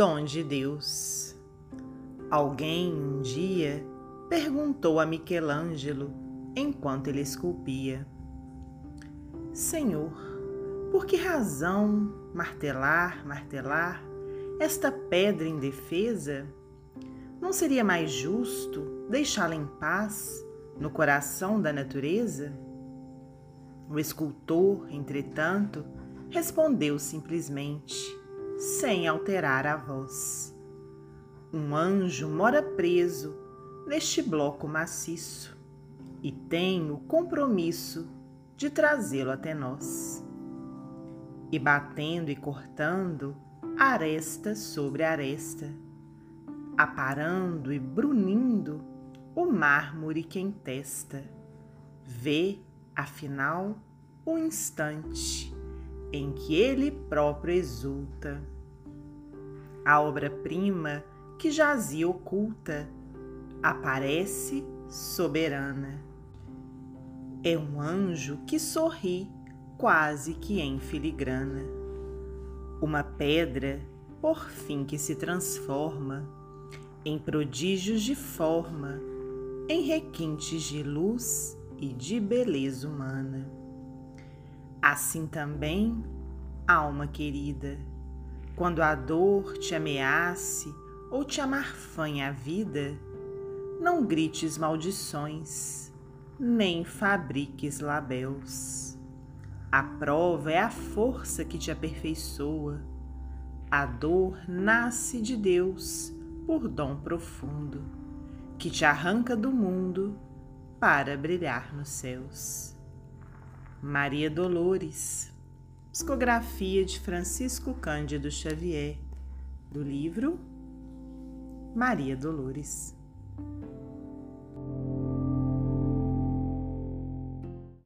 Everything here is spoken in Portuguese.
dom de Deus. Alguém um dia perguntou a Michelangelo enquanto ele esculpia: Senhor, por que razão martelar, martelar esta pedra indefesa? Não seria mais justo deixá-la em paz no coração da natureza? O escultor, entretanto, respondeu simplesmente, sem alterar a voz: Um anjo mora preso neste bloco maciço e tem o compromisso de trazê-lo até nós. E batendo e cortando, aresta sobre aresta, aparando e brunindo o mármore que entesta, vê, afinal, o instante em que ele próprio exulta. A obra-prima que jazia oculta aparece soberana. É um anjo que sorri quase que em filigrana. Uma pedra, por fim, que se transforma em prodígios de forma, em requintes de luz e de beleza humana. Assim também, alma querida, quando a dor te ameace ou te amarfanha a vida, não grites maldições, nem fabriques labéus. A prova é a força que te aperfeiçoa. A dor nasce de Deus por dom profundo, que te arranca do mundo para brilhar nos céus. Maria Dolores, psicografia de Francisco Cândido Xavier, do livro Maria Dolores.